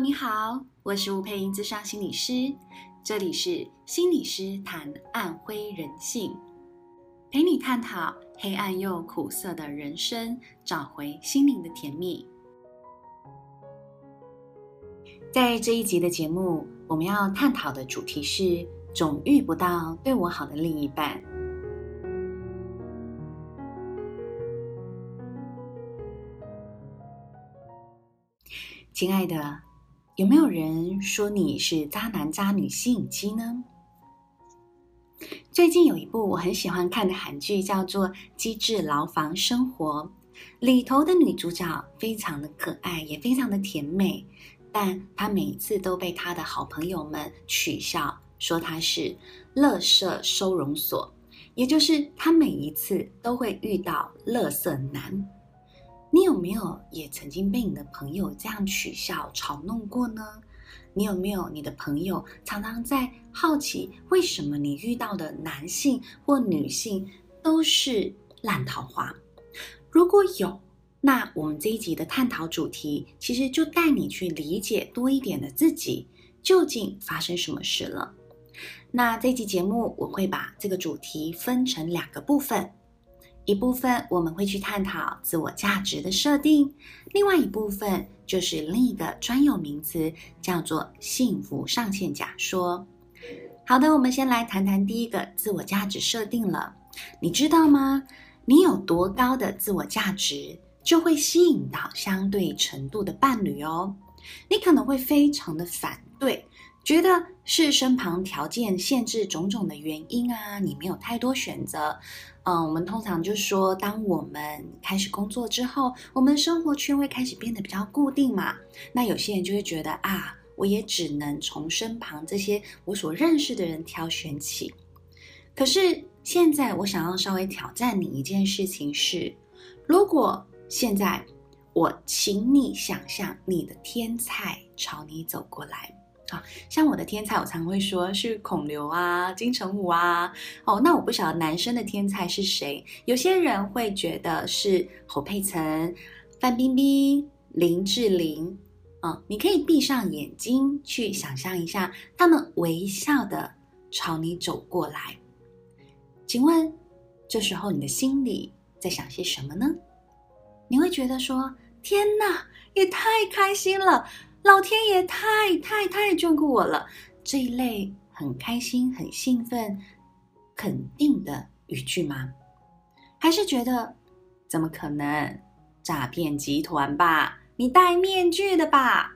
你好，我是吴姵莹，咨商心理师，这里是心理师谈暗灰人性，陪你探讨黑暗又苦涩的人生，找回心灵的甜蜜。在这一集的节目，我们要探讨的主题是：总遇不到对我好的另一半。亲爱的，有没有人说你是渣男渣女吸引机呢？最近有一部我很喜欢看的韩剧，叫做《机智牢房生活》，里头的女主角非常的可爱，也非常的甜美，但她每一次都被她的好朋友们取笑，说她是“垃圾收容所”，也就是她每一次都会遇到“垃圾男”。你有没有也曾经被你的朋友这样取笑、嘲弄过呢？你有没有你的朋友常常在好奇，为什么你遇到的男性或女性都是烂桃花？如果有，那我们这一集的探讨主题，其实就带你去理解多一点的自己，究竟发生什么事了。那这一集节目，我会把这个主题分成两个部分。一部分我们会去探讨自我价值的设定，另外一部分就是另一个专有名词，叫做幸福上限假说。好的，我们先来谈谈第一个自我价值设定了。你知道吗？你有多高的自我价值，就会吸引到相对程度的伴侣哦。你可能会非常的反对。觉得是身旁条件限制种种的原因啊，你没有太多选择。嗯，我们通常就说，当我们开始工作之后，我们生活圈会开始变得比较固定嘛。那有些人就会觉得啊，我也只能从身旁这些我所认识的人挑选起。可是现在我想要稍微挑战你一件事情是，如果现在我请你想象你的天菜朝你走过来。啊像我的天菜，我常会说是孔刘啊、金城武啊。哦，那我不晓得男生的天菜是谁。有些人会觉得是侯佩岑、范冰冰、林志玲。啊、你可以闭上眼睛去想象一下，他们微笑的朝你走过来。请问，这时候你的心里在想些什么呢？你会觉得说：“天哪，也太开心了！”老天爷太太太眷顾我了，这一类很开心、很兴奋、肯定的语句吗？还是觉得怎么可能？诈骗集团吧？你戴面具的吧？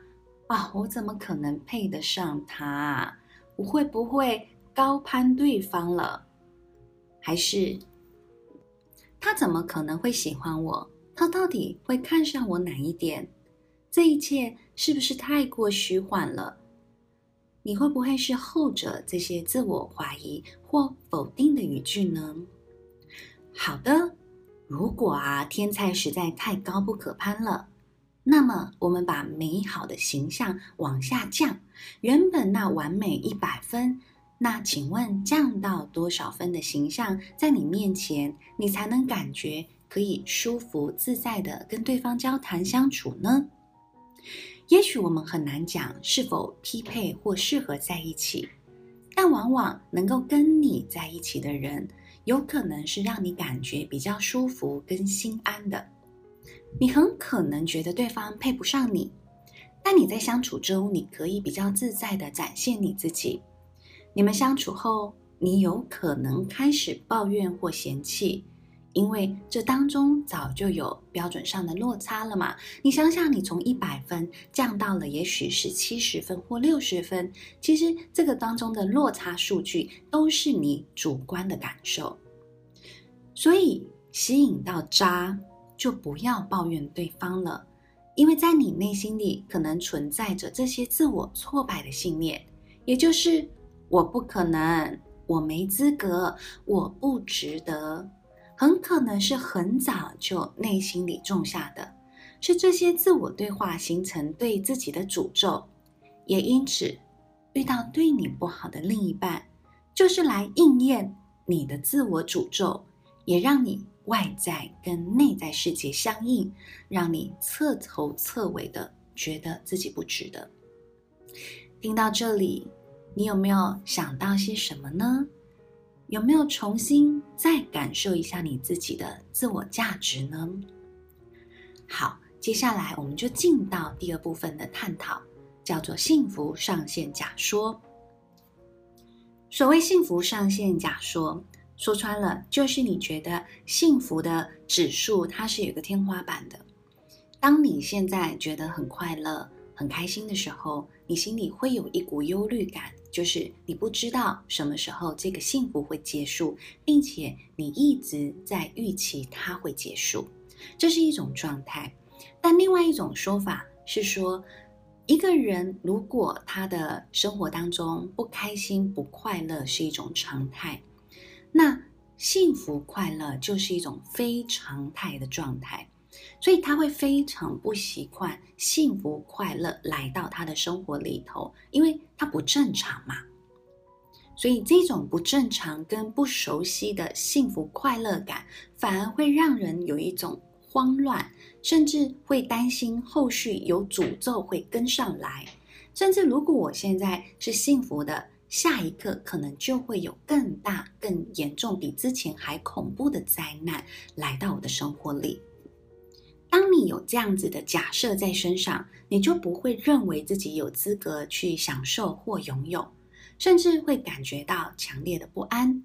啊，我怎么可能配得上他？我会不会高攀对方了？还是他怎么可能会喜欢我？他到底会看上我哪一点？这一切是不是太过虚幻了？你会不会是后者这些自我怀疑或否定的语句呢？好的，如果啊天菜实在太高不可攀了，那么我们把美好的形象往下降，原本那完美一百分，那请问降到多少分的形象，在你面前你才能感觉可以舒服自在的跟对方交谈相处呢？也许我们很难讲是否匹配或适合在一起，但往往能够跟你在一起的人，有可能是让你感觉比较舒服跟心安的。你很可能觉得对方配不上你，但你在相处中，你可以比较自在的展现你自己。你们相处后，你有可能开始抱怨或嫌弃。因为这当中早就有标准上的落差了嘛，你想想，你从一百分降到了也许是七十分或六十分，其实这个当中的落差数据都是你主观的感受。所以吸引到渣，就不要抱怨对方了，因为在你内心里可能存在着这些自我挫败的信念，也就是我不可能，我没资格，我不值得。很可能是很早就内心里种下的，是这些自我对话形成对自己的诅咒，也因此遇到对你不好的另一半，就是来应验你的自我诅咒，也让你外在跟内在世界相应，让你彻头彻尾的觉得自己不值得。听到这里，你有没有想到些什么呢？有没有重新再感受一下你自己的自我价值呢？好，接下来我们就进到第二部分的探讨，叫做幸福上限假说。所谓幸福上限假说，说穿了就是你觉得幸福的指数它是有一个天花板的。当你现在觉得很快乐、很开心的时候，你心里会有一股忧虑感。就是你不知道什么时候这个幸福会结束，并且你一直在预期它会结束，这是一种状态。但另外一种说法是说，一个人如果他的生活当中不开心、不快乐是一种常态，那幸福快乐就是一种非常态的状态。所以他会非常不习惯幸福快乐来到他的生活里头，因为他不正常嘛。所以这种不正常跟不熟悉的幸福快乐感，反而会让人有一种慌乱，甚至会担心后续有诅咒会跟上来。甚至如果我现在是幸福的，下一刻可能就会有更大、更严重、比之前还恐怖的灾难来到我的生活里。当你有这样子的假设在身上，你就不会认为自己有资格去享受或拥有，甚至会感觉到强烈的不安。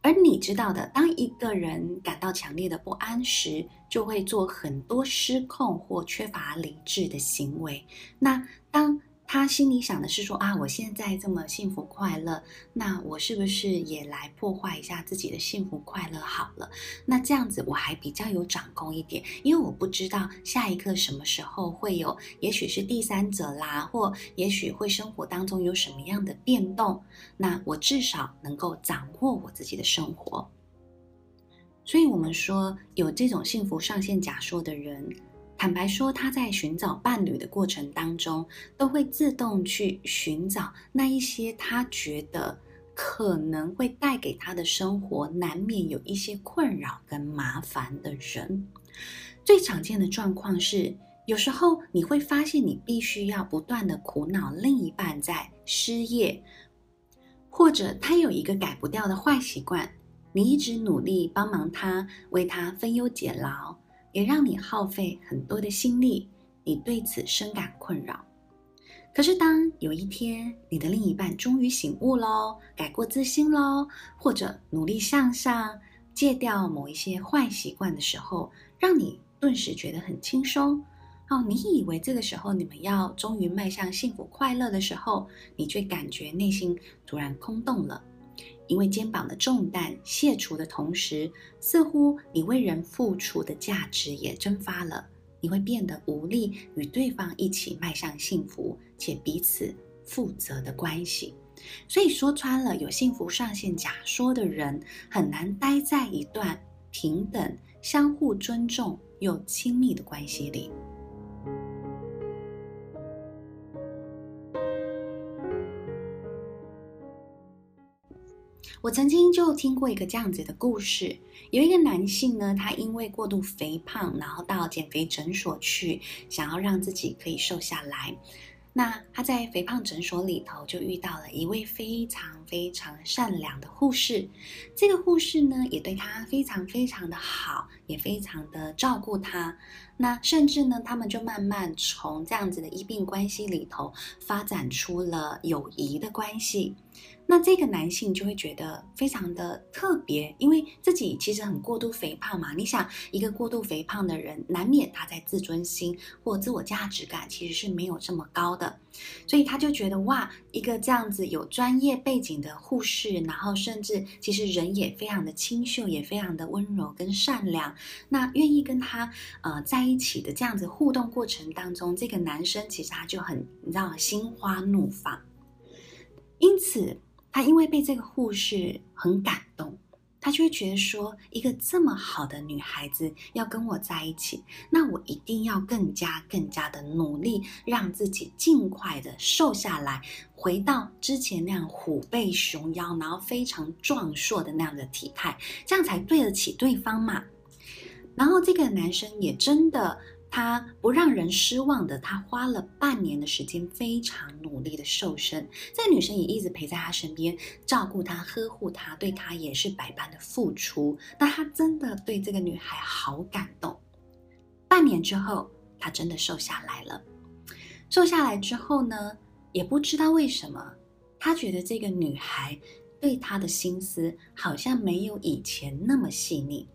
而你知道的，当一个人感到强烈的不安时，就会做很多失控或缺乏理智的行为。那当他心里想的是说啊，我现在这么幸福快乐，那我是不是也来破坏一下自己的幸福快乐好了？那这样子我还比较有掌控一点，因为我不知道下一刻什么时候会有，也许是第三者啦，或也许会生活当中有什么样的变动，那我至少能够掌握我自己的生活。所以，我们说有这种幸福上限假说的人。坦白说，他在寻找伴侣的过程当中，都会自动去寻找那一些他觉得可能会带给他的生活难免有一些困扰跟麻烦的人。最常见的状况是，有时候你会发现你必须要不断的苦恼另一半在失业，或者他有一个改不掉的坏习惯，你一直努力帮忙他，为他分忧解劳。也让你耗费很多的心力，你对此深感困扰。可是，当有一天你的另一半终于醒悟喽，改过自新喽，或者努力向上，戒掉某一些坏习惯的时候，让你顿时觉得很轻松。哦，你以为这个时候你们要终于迈向幸福快乐的时候，你却感觉内心突然空洞了。因为肩膀的重担卸除的同时，似乎你为人付出的价值也蒸发了。你会变得无力与对方一起迈向幸福且彼此负责的关系。所以说穿了，有幸福上限假说的人很难待在一段平等、相互尊重又亲密的关系里。我曾经就听过一个这样子的故事，有一个男性呢，他因为过度肥胖，然后到减肥诊所去，想要让自己可以瘦下来。那他在肥胖诊所里头就遇到了一位非常非常善良的护士，这个护士呢也对他非常非常的好，也非常的照顾他。那甚至呢，他们就慢慢从这样子的医病关系里头发展出了友谊的关系。那这个男性就会觉得非常的特别，因为自己其实很过度肥胖嘛。你想，一个过度肥胖的人，难免他在自尊心或自我价值感其实是没有这么高的，所以他就觉得哇，一个这样子有专业背景的护士，然后甚至其实人也非常的清秀，也非常的温柔跟善良，那愿意跟他呃在一起的这样子互动过程当中，这个男生其实他就很你知道心花怒放，因此。他因为被这个护士很感动，他就会觉得说，一个这么好的女孩子要跟我在一起，那我一定要更加更加的努力，让自己尽快的瘦下来，回到之前那样虎背熊腰，然后非常壮硕的那样的体态，这样才对得起对方嘛。然后这个男生也真的他不让人失望的，他花了半年的时间，非常努力的瘦身。这个女生也一直陪在他身边，照顾他、呵护他，对他也是百般的付出。那他真的对这个女孩好感动。半年之后，他真的瘦下来了。瘦下来之后呢，也不知道为什么，他觉得这个女孩对他的心思好像没有以前那么细腻。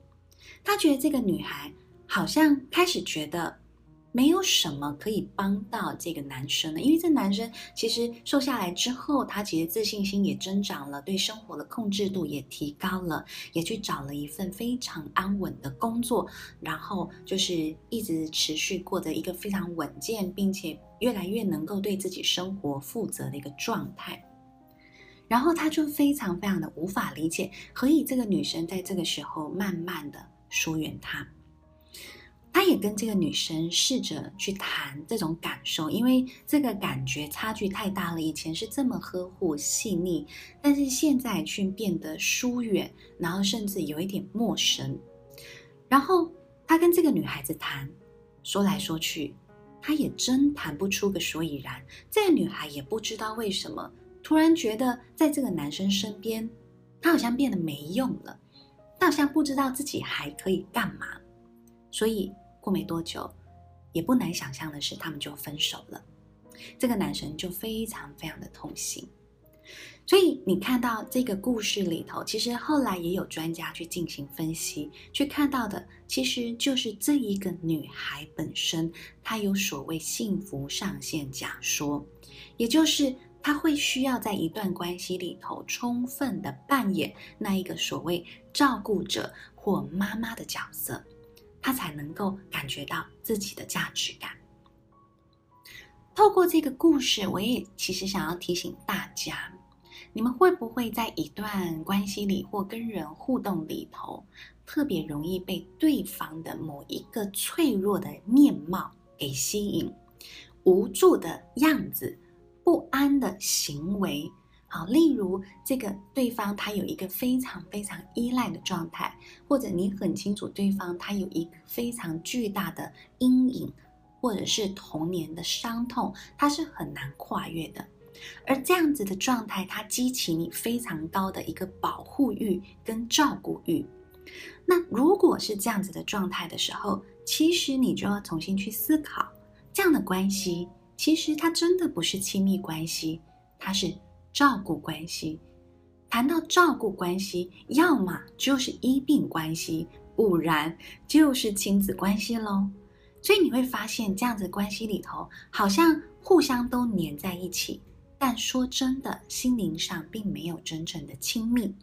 他觉得这个女孩。好像开始觉得没有什么可以帮到这个男生了，因为这男生其实瘦下来之后，他其实自信心也增长了，对生活的控制度也提高了，也去找了一份非常安稳的工作，然后就是一直持续过着一个非常稳健，并且越来越能够对自己生活负责的一个状态。然后他就非常非常的无法理解，何以这个女生在这个时候慢慢的疏远他。他也跟这个女生试着去谈这种感受，因为这个感觉差距太大了。以前是这么呵护细腻，但是现在却变得疏远，然后甚至有一点陌生。然后他跟这个女孩子谈，说来说去，他也真谈不出个所以然。这个女孩也不知道为什么，突然觉得在这个男生身边，她好像变得没用了，她好像不知道自己还可以干嘛，所以。过没多久，也不难想象的是，他们就分手了。这个男生就非常非常的痛心。所以你看到这个故事里头，其实后来也有专家去进行分析，去看到的其实就是这一个女孩本身，她有所谓幸福上限假说，也就是她会需要在一段关系里头充分的扮演那一个所谓照顾者或妈妈的角色。他才能够感觉到自己的价值感。透过这个故事，我也其实想要提醒大家：你们会不会在一段关系里或跟人互动里头，特别容易被对方的某一个脆弱的面貌给吸引，无助的样子，不安的行为？好，例如这个对方他有一个非常非常依赖的状态，或者你很清楚对方他有一个非常巨大的阴影，或者是童年的伤痛，他是很难跨越的。而这样子的状态，它激起你非常高的一个保护欲跟照顾欲。那如果是这样子的状态的时候，其实你就要重新去思考，这样的关系其实它真的不是亲密关系，它是。照顾关系，谈到照顾关系，要么就是医病关系，不然就是亲子关系喽。所以你会发现，这样子关系里头，好像互相都黏在一起，但说真的，心灵上并没有真正的亲密。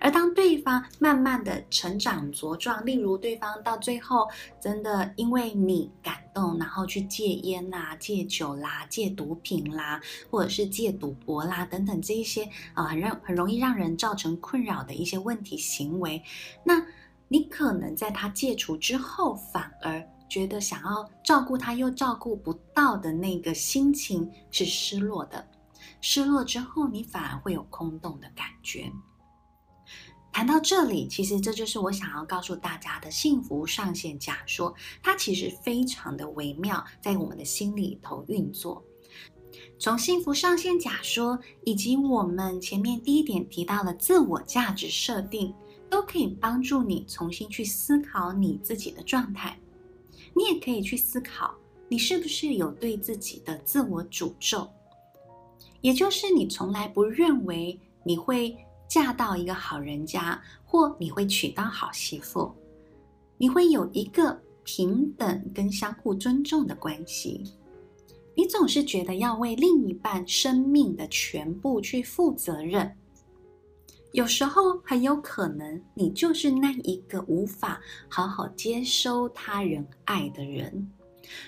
而当对方慢慢的成长茁壮，例如对方到最后真的因为你感动，然后去戒烟啦、戒酒啦、戒毒品啦，或者是戒赌博啦等等这一些啊，很让很容易让人造成困扰的一些问题行为，那你可能在他戒除之后，反而觉得想要照顾他又照顾不到的那个心情是失落的，失落之后你反而会有空洞的感觉。谈到这里，其实这就是我想要告诉大家的幸福上限假说，它其实非常的微妙，在我们的心里头运作。从幸福上限假说，以及我们前面第一点提到的自我价值设定，都可以帮助你重新去思考你自己的状态。你也可以去思考，你是不是有对自己的自我诅咒，也就是你从来不认为你会。嫁到一个好人家，或你会娶到好媳妇，你会有一个平等跟相互尊重的关系。你总是觉得要为另一半生命的全部去负责任，有时候很有可能你就是那一个无法好好接收他人爱的人。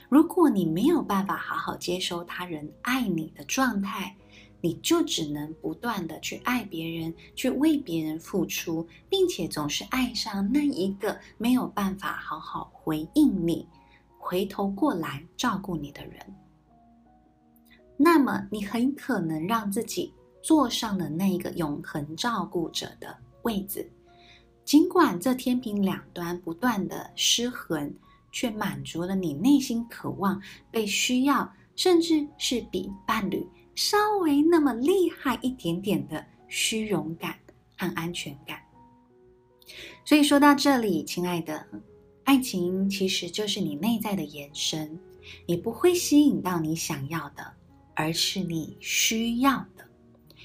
如果你没有办法好好接收他人爱你的状态，你就只能不断的去爱别人，去为别人付出，并且总是爱上那一个没有办法好好回应你、回头过来照顾你的人。那么，你很可能让自己坐上了那一个永恒照顾者的位子，尽管这天平两端不断的失衡，却满足了你内心渴望被需要，甚至是比伴侣稍微那么厉害一点点的虚荣感和安全感。所以说到这里，亲爱的，爱情其实就是你内在的延伸，你不会吸引到你想要的，而是你需要的。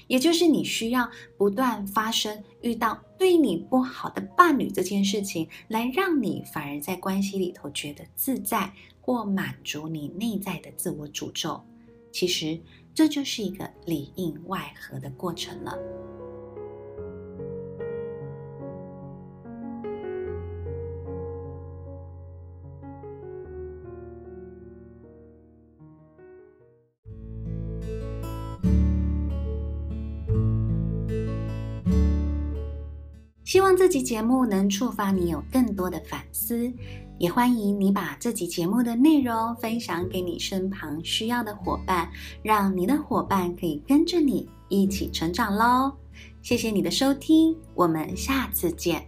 也就是你需要不断发生遇到对你不好的伴侣这件事情，来让你反而在关系里头觉得自在，或满足你内在的自我诅咒。其实这就是一个里应外合的过程了。这集节目能触发你有更多的反思，也欢迎你把这集节目的内容分享给你身旁需要的伙伴，让你的伙伴可以跟着你一起成长喽。谢谢你的收听，我们下次见。